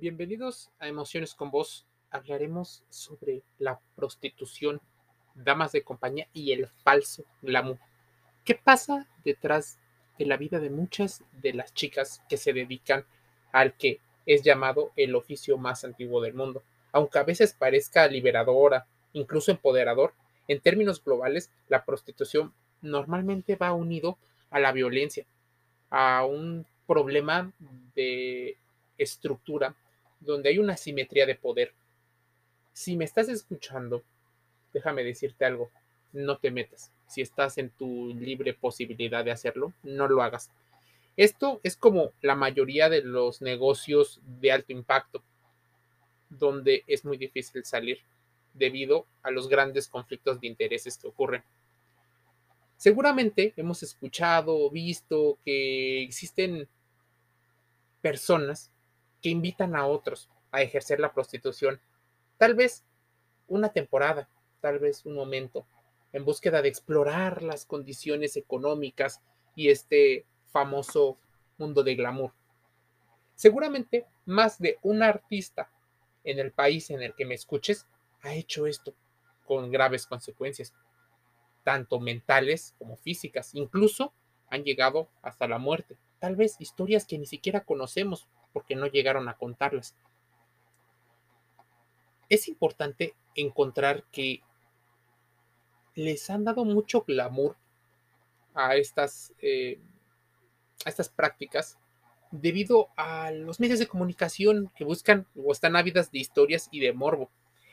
Bienvenidos a Emociones con Vos. Hablaremos sobre la prostitución, damas de compañía y el falso glamour. ¿Qué pasa detrás de la vida de muchas de las chicas que se dedican al que es llamado el oficio más antiguo del mundo? Aunque a veces parezca liberadora, incluso empoderador, en términos globales, la prostitución normalmente va unido a la violencia, a un problema de estructura donde hay una simetría de poder. Si me estás escuchando, déjame decirte algo, no te metas. Si estás en tu libre posibilidad de hacerlo, no lo hagas. Esto es como la mayoría de los negocios de alto impacto, donde es muy difícil salir debido a los grandes conflictos de intereses que ocurren. Seguramente hemos escuchado o visto que existen personas que invitan a otros a ejercer la prostitución. Tal vez una temporada, tal vez un momento, en búsqueda de explorar las condiciones económicas y este famoso mundo de glamour. Seguramente más de un artista en el país en el que me escuches ha hecho esto con graves consecuencias, tanto mentales como físicas. Incluso han llegado hasta la muerte. Tal vez historias que ni siquiera conocemos porque no llegaron a contarlas. Es importante encontrar que les han dado mucho glamour a estas, eh, a estas prácticas debido a los medios de comunicación que buscan o están ávidas de historias y de morbo.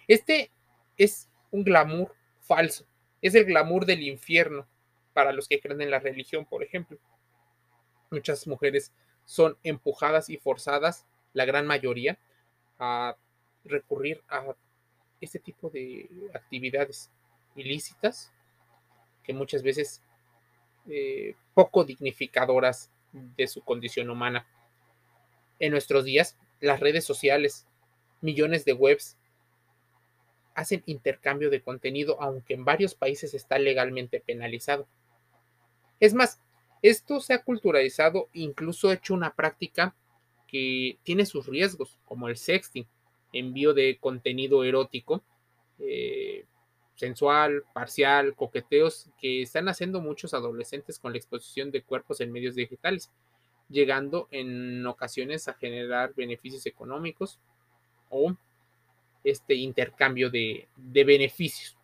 Este es un glamour falso, es el glamour del infierno para los que creen en la religión, por ejemplo. Muchas mujeres son empujadas y forzadas, la gran mayoría, a recurrir a este tipo de actividades ilícitas que muchas veces eh, poco dignificadoras de su condición humana. En nuestros días, las redes sociales, millones de webs, hacen intercambio de contenido, aunque en varios países está legalmente penalizado. Es más, esto se ha culturalizado, incluso hecho una práctica que tiene sus riesgos, como el sexting, envío de contenido erótico, eh, sensual, parcial, coqueteos que están haciendo muchos adolescentes con la exposición de cuerpos en medios digitales, llegando en ocasiones a generar beneficios económicos o este intercambio de beneficios.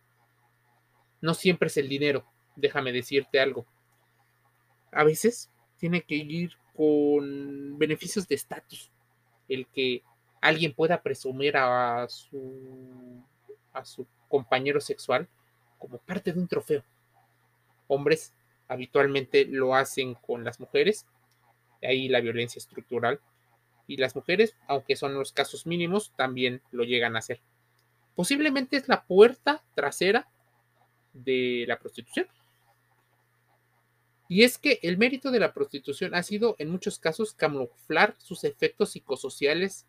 No siempre es el dinero, déjame decirte algo a veces tiene que ir con beneficios de estatus. El que alguien pueda presumir a su, compañero sexual como parte de un trofeo. Hombres habitualmente lo hacen con las mujeres, ahí la violencia estructural, y las mujeres, aunque son los casos mínimos, también lo llegan a hacer. Posiblemente es la puerta trasera de la prostitución. Y es que el mérito de la prostitución ha sido en muchos casos camuflar sus efectos psicosociales.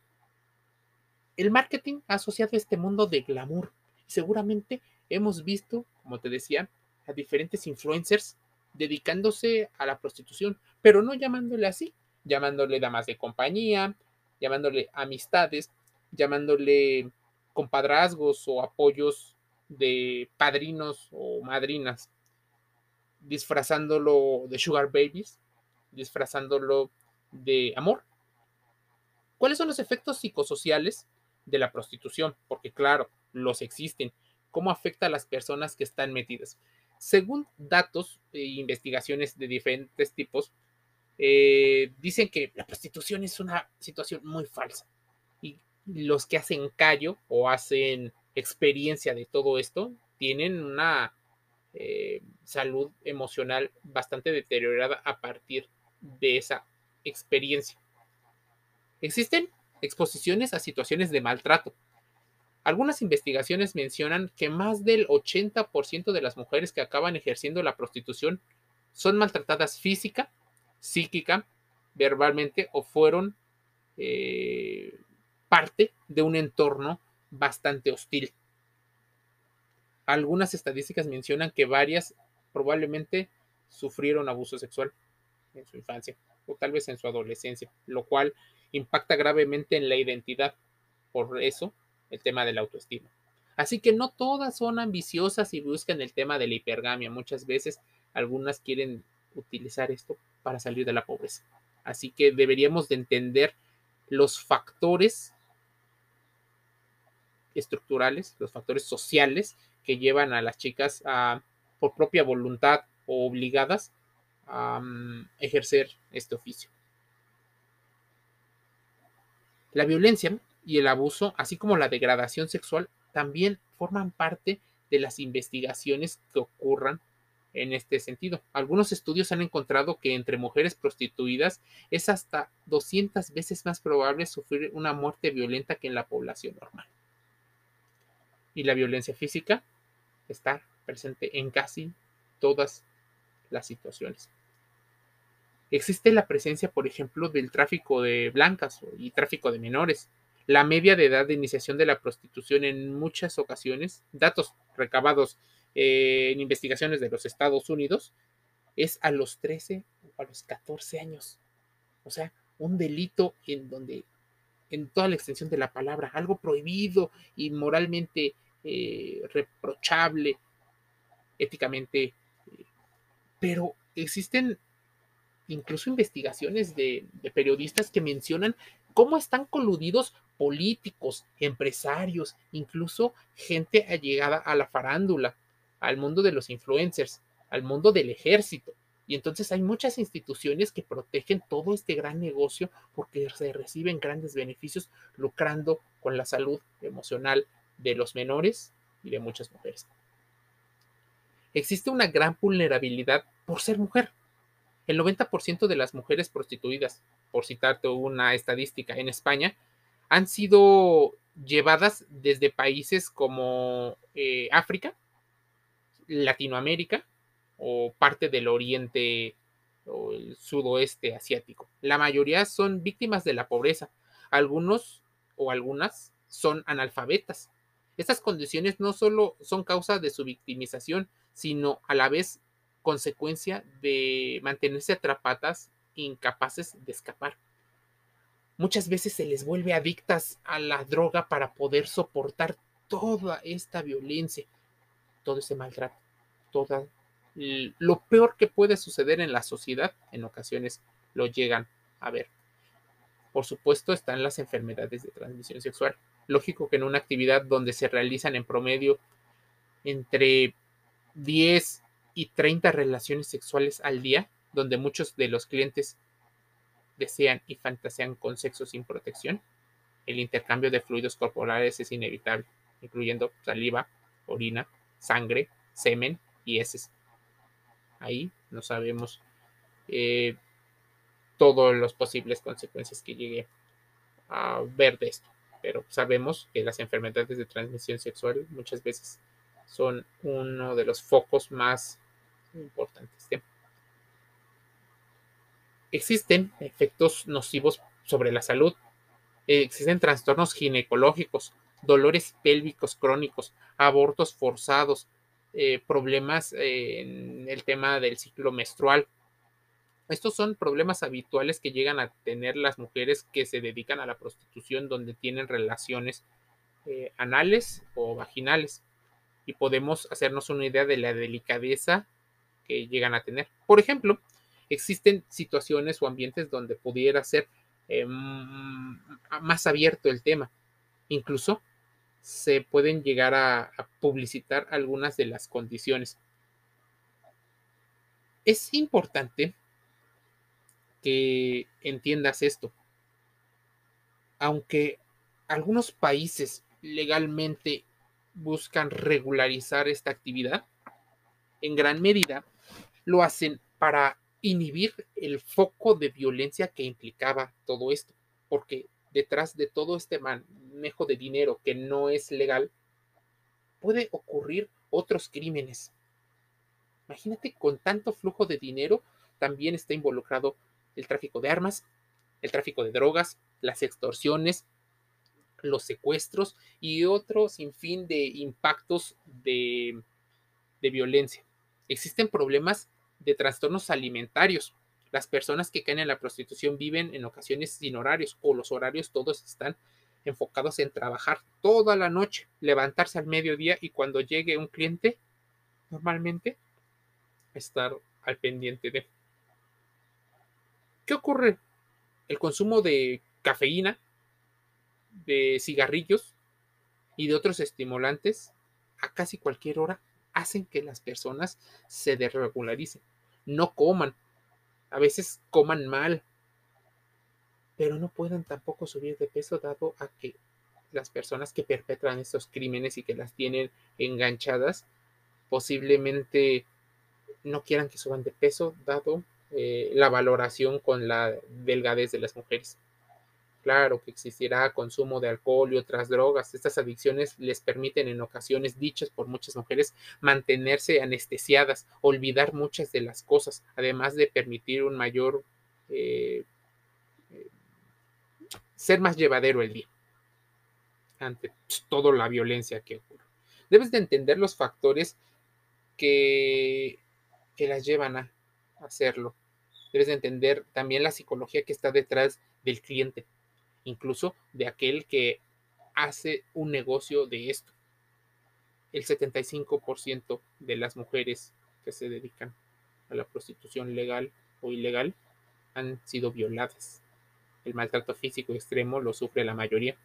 El marketing ha asociado este mundo de glamour. Seguramente hemos visto, como te decía, a diferentes influencers dedicándose a la prostitución, pero no llamándole así, llamándole damas de compañía, llamándole amistades, llamándole compadrazgos o apoyos de padrinos o madrinas disfrazándolo de sugar babies, disfrazándolo de amor. ¿Cuáles son los efectos psicosociales de la prostitución? Porque claro, los existen. ¿Cómo afecta a las personas que están metidas? Según datos e investigaciones de diferentes tipos, eh, dicen que la prostitución es una situación muy falsa. Y los que hacen callo o hacen experiencia de todo esto tienen una eh, salud emocional bastante deteriorada a partir de esa experiencia. Existen exposiciones a situaciones de maltrato. Algunas investigaciones mencionan que más del 80% de las mujeres que acaban ejerciendo la prostitución son maltratadas física, psíquica, verbalmente o fueron eh, parte de un entorno bastante hostil. Algunas estadísticas mencionan que varias probablemente sufrieron abuso sexual en su infancia o tal vez en su adolescencia, lo cual impacta gravemente en la identidad. Por eso, el tema de la autoestima. Así que no todas son ambiciosas y buscan el tema de la hipergamia. Muchas veces algunas quieren utilizar esto para salir de la pobreza. Así que deberíamos de entender los factores estructurales, los factores sociales que llevan a las chicas a, por propia voluntad o obligadas a mm, ejercer este oficio. La violencia y el abuso, así como la degradación sexual, también forman parte de las investigaciones que ocurran en este sentido. Algunos estudios han encontrado que entre mujeres prostituidas es hasta 200 veces más probable sufrir una muerte violenta que en la población normal. Y la violencia física está presente en casi todas las situaciones. Existe la presencia, por ejemplo, del tráfico de blancas y tráfico de menores. La media de edad de iniciación de la prostitución en muchas ocasiones, datos recabados eh, en investigaciones de los Estados Unidos, es a los 13 o a los 14 años. O sea, un delito en donde, en toda la extensión de la palabra, algo prohibido y moralmente eh, reprochable, éticamente, eh, pero existen incluso investigaciones de, de, periodistas que mencionan cómo están coludidos políticos, empresarios, incluso gente allegada a la farándula, al mundo de los influencers, al mundo del ejército. Y entonces hay muchas instituciones que protegen todo este gran negocio porque se reciben grandes beneficios lucrando con la salud emocional de los menores y de muchas mujeres. Existe una gran vulnerabilidad por ser mujer. El 90% de las mujeres prostituidas, por citarte una estadística en España, han sido llevadas desde países como eh, África, Latinoamérica o parte del Oriente o el sudoeste asiático. La mayoría son víctimas de la pobreza. Algunos o algunas son analfabetas. Estas condiciones no solo son causa de su victimización, sino a la vez consecuencia de mantenerse atrapadas, incapaces de escapar. Muchas veces se les vuelve adictas a la droga para poder soportar toda esta violencia, todo ese maltrato, todo lo peor que puede suceder en la sociedad, en ocasiones lo llegan a ver. Por supuesto, están las enfermedades de transmisión sexual. Lógico que en una actividad donde se realizan en promedio entre 10 y 30 relaciones sexuales al día, donde muchos de los clientes desean y fantasean con sexo sin protección, el intercambio de fluidos corporales es inevitable, incluyendo saliva, orina, sangre, semen y heces. Ahí no sabemos eh, todas las posibles consecuencias que llegue a ver de esto, pero sabemos que las enfermedades de transmisión sexual muchas veces son uno de los focos más importantes. Existen efectos nocivos sobre la salud, existen trastornos ginecológicos, dolores pélvicos crónicos, abortos forzados, eh, problemas en el tema del ciclo menstrual. Estos son problemas habituales que llegan a tener las mujeres que se dedican a la prostitución donde tienen relaciones eh, anales o vaginales y podemos hacernos una idea de la delicadeza que llegan a tener. Por ejemplo, existen situaciones o ambientes donde pudiera ser eh, más abierto el tema. Incluso se pueden llegar a, a publicitar algunas de las condiciones. Es importante que entiendas esto. Aunque algunos países legalmente buscan regularizar esta actividad, en gran medida lo hacen para inhibir el foco de violencia que implicaba todo esto, porque detrás de todo este manejo de dinero que no es legal, puede ocurrir otros crímenes. Imagínate, con tanto flujo de dinero, también está involucrado el tráfico de armas, el tráfico de drogas, las extorsiones, los secuestros y otro sinfín de impactos de, de violencia. Existen problemas de trastornos alimentarios, Las personas que caen en la prostitución viven en ocasiones sin horarios o los horarios todos están enfocados en trabajar toda la noche, levantarse al mediodía y cuando llegue un cliente, normalmente estar al pendiente de. ¿Qué ocurre? El consumo de cafeína, de cigarrillos y de otros estimulantes a casi cualquier hora hacen que las personas se desregularicen, no coman, a veces coman mal, pero no puedan tampoco subir de peso dado a que las personas que perpetran estos crímenes y que las tienen enganchadas posiblemente no quieran que suban de peso dado eh, la valoración con la delgadez de las mujeres. Claro que existirá consumo de alcohol y otras drogas. Estas adicciones les permiten en ocasiones dichas por muchas mujeres mantenerse anestesiadas, olvidar muchas de las cosas, además de permitir un mayor eh, ser más llevadero el día ante toda la violencia que ocurre. Debes de entender los factores que, que las llevan a hacerlo. Debes de entender también la psicología que está detrás del cliente, incluso de aquel que hace un negocio de esto. El 75% de las mujeres que se dedican a la prostitución legal o ilegal han sido violadas. El maltrato físico extremo lo sufre la mayoría.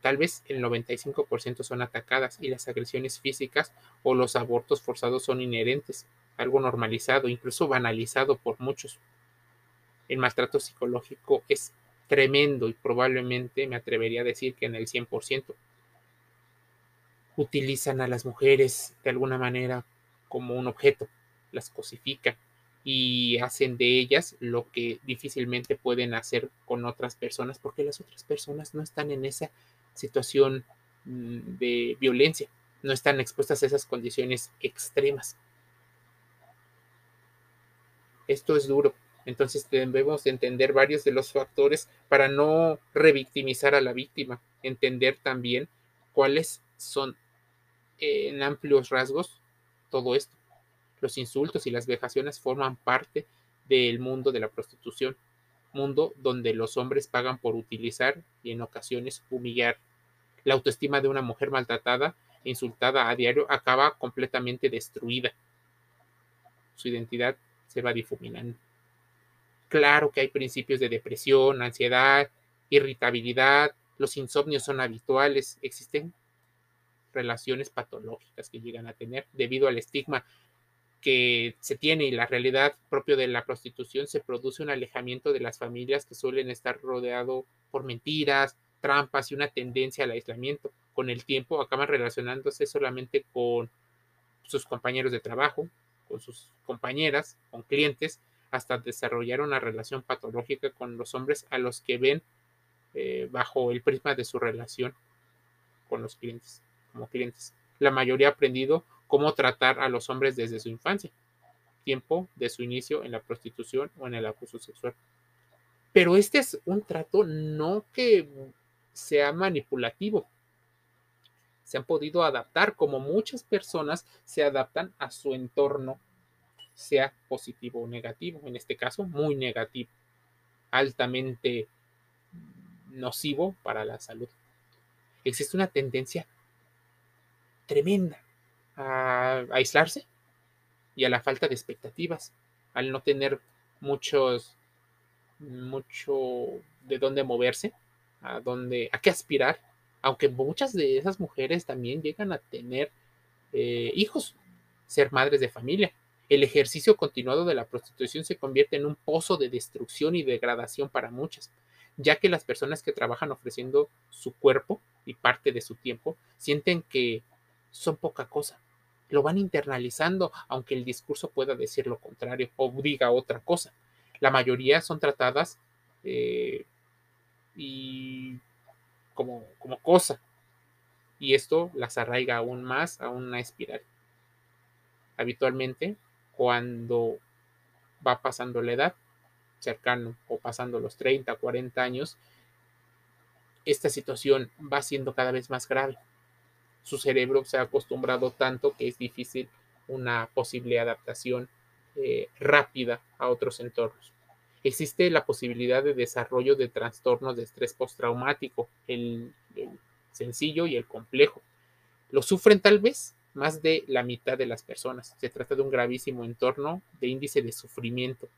Tal vez el 95% son atacadas y las agresiones físicas o los abortos forzados son inherentes, algo normalizado, incluso banalizado por muchos. El maltrato psicológico es tremendo y probablemente me atrevería a decir que en el 100%. Utilizan a las mujeres de alguna manera como un objeto, las cosifican, y hacen de ellas lo que difícilmente pueden hacer con otras personas porque las otras personas no están en esa situación mm, de violencia, no están expuestas a esas condiciones extremas. Esto es duro, entonces debemos entender varios de los factores para no revictimizar a la víctima, entender también cuáles son en amplios rasgos todo esto. Los insultos y las vejaciones forman parte del mundo de la prostitución, mundo donde los hombres pagan por utilizar y en ocasiones humillar. La autoestima de una mujer maltratada insultada a diario acaba completamente destruida. Su identidad se va difuminando. Claro que hay principios de depresión, ansiedad, irritabilidad, los insomnios son habituales, existen relaciones patológicas que llegan a tener debido al estigma que se tiene y la realidad propia de la prostitución se produce un alejamiento de las familias que suelen estar rodeado por mentiras, trampas y una tendencia al aislamiento. Con el tiempo acaban relacionándose solamente con sus compañeros de trabajo, con sus compañeras, con clientes, hasta desarrollar una relación patológica con los hombres a los que ven eh, bajo el prisma de su relación con los clientes, como clientes. La mayoría ha aprendido cómo tratar a los hombres desde su infancia, tiempo de su inicio en la prostitución o en el abuso sexual. Pero este es un trato no que sea manipulativo. Se han podido adaptar como muchas personas se adaptan a su entorno, sea positivo o negativo, en este caso muy negativo, altamente nocivo para la salud. Existe una tendencia tremenda a aislarse y a la falta de expectativas, al no tener muchos, mucho de dónde moverse, a dónde, a qué aspirar, aunque muchas de esas mujeres también llegan a tener eh, hijos, ser madres de familia. El ejercicio continuado de la prostitución se convierte en un pozo de destrucción y degradación para muchas, ya que las personas que trabajan ofreciendo su cuerpo y parte de su tiempo sienten que son poca cosa, lo van internalizando, aunque el discurso pueda decir lo contrario o diga otra cosa. La mayoría son tratadas eh, y como, como cosa. Y esto las arraiga aún más a una espiral. Habitualmente, cuando va pasando la edad, cercano o pasando los 30, 40 años, esta situación va siendo cada vez más grave su cerebro se ha acostumbrado tanto que es difícil una posible adaptación eh, rápida a otros entornos. Existe la posibilidad de desarrollo de trastornos de estrés postraumático, el, el sencillo y el complejo. Lo sufren tal vez más de la mitad de las personas. Se trata de un gravísimo entorno de índice de sufrimiento.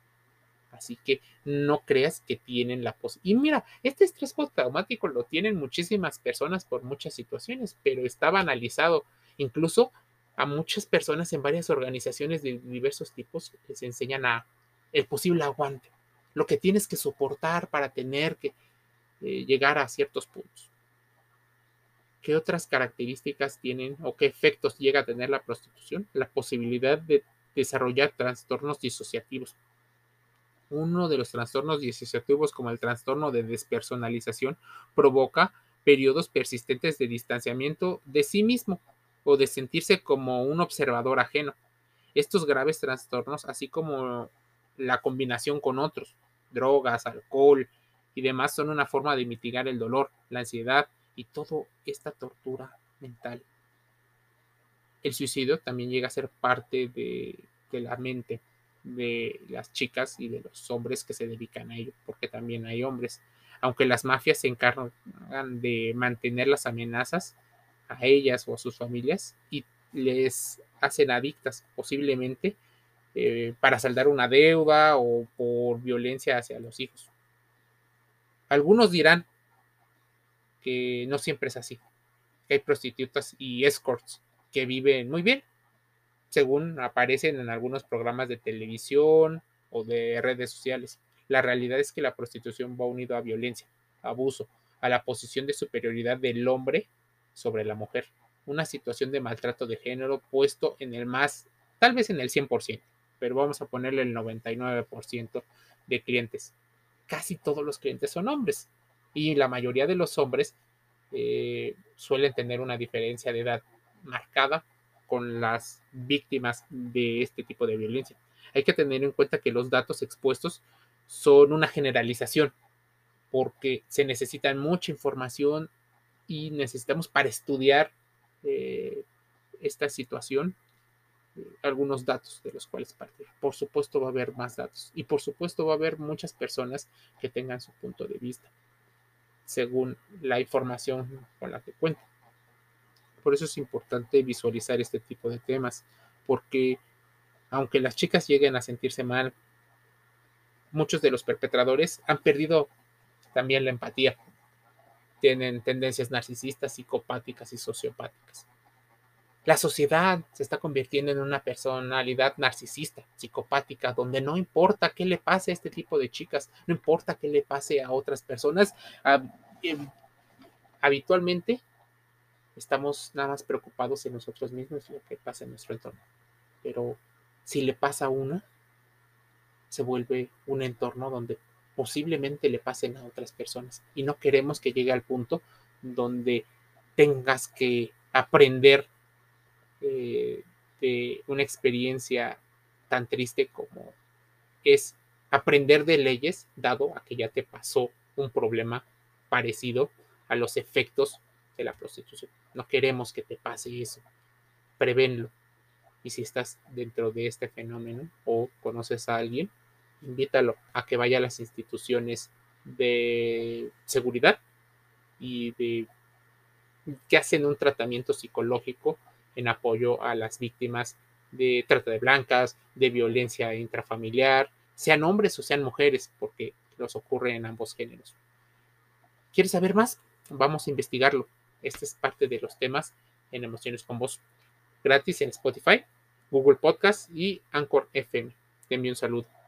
Así que no creas que tienen la posibilidad. Y mira, este estrés postraumático lo tienen muchísimas personas por muchas situaciones, pero está banalizado. Incluso a muchas personas en varias organizaciones de diversos tipos les enseñan a el posible aguante, lo que tienes que soportar para tener que eh, llegar a ciertos puntos. ¿Qué otras características tienen o qué efectos llega a tener la prostitución? La posibilidad de desarrollar trastornos disociativos. Uno de los trastornos disociativos, como el trastorno de despersonalización, provoca periodos persistentes de distanciamiento de sí mismo o de sentirse como un observador ajeno. Estos graves trastornos, así como la combinación con otros, drogas, alcohol y demás, son una forma de mitigar el dolor, la ansiedad, y toda esta tortura mental. El suicidio también llega a ser parte de, de la mente de las chicas y de los hombres que se dedican a ello, porque también hay hombres. Aunque las mafias se encargan de mantener las amenazas a ellas o a sus familias y les hacen adictas posiblemente eh, para saldar una deuda o por violencia hacia los hijos. Algunos dirán, que no siempre es así. Hay prostitutas y escorts que viven muy bien, según aparecen en algunos programas de televisión o de redes sociales. La realidad es que la prostitución va unido a violencia, abuso, a la posición de superioridad del hombre sobre la mujer, una situación de maltrato de género puesto en el más, tal vez en el 100%, pero vamos a ponerle el 99% de clientes. Casi todos los clientes son hombres y la mayoría de los hombres eh, suelen tener una diferencia de edad marcada con las víctimas de este tipo de violencia. Hay que tener en cuenta que los datos expuestos son una generalización porque se necesita mucha información y necesitamos para estudiar eh, esta situación algunos datos de los cuales partir. Por supuesto va a haber más datos y por supuesto va a haber muchas personas que tengan su punto de vista según la información con la que cuenta. Por eso es importante visualizar este tipo de temas, porque aunque las chicas lleguen a sentirse mal, muchos de los perpetradores han perdido también la empatía. Tienen tendencias narcisistas, psicopáticas y sociopáticas. La sociedad se está convirtiendo en una personalidad narcisista, psicopática, donde no importa qué le pase a este tipo de chicas, no importa qué le pase a otras personas, em, habitualmente estamos nada más preocupados en nosotros mismos y lo que pasa en nuestro entorno. Pero si le pasa a una, se vuelve un entorno donde posiblemente le pasen a otras personas. Y no queremos que llegue al punto donde tengas que aprender eh, de una experiencia tan triste como es aprender de leyes, dado a que ya te pasó un problema parecido a los efectos de la prostitución. No queremos que te pase eso. Prevenlo. Y si estás dentro de este fenómeno o conoces a alguien, invítalo a que vaya a las instituciones de seguridad y de que hacen un tratamiento psicológico en apoyo a las víctimas de trata de blancas, de violencia intrafamiliar, sean hombres o sean mujeres, porque los ocurre en ambos géneros. ¿Quieres saber más? Vamos a investigarlo. Este es parte de los temas en Emociones con Voz. Gratis en Spotify, Google Podcast y Anchor FM. Te envío un saludo.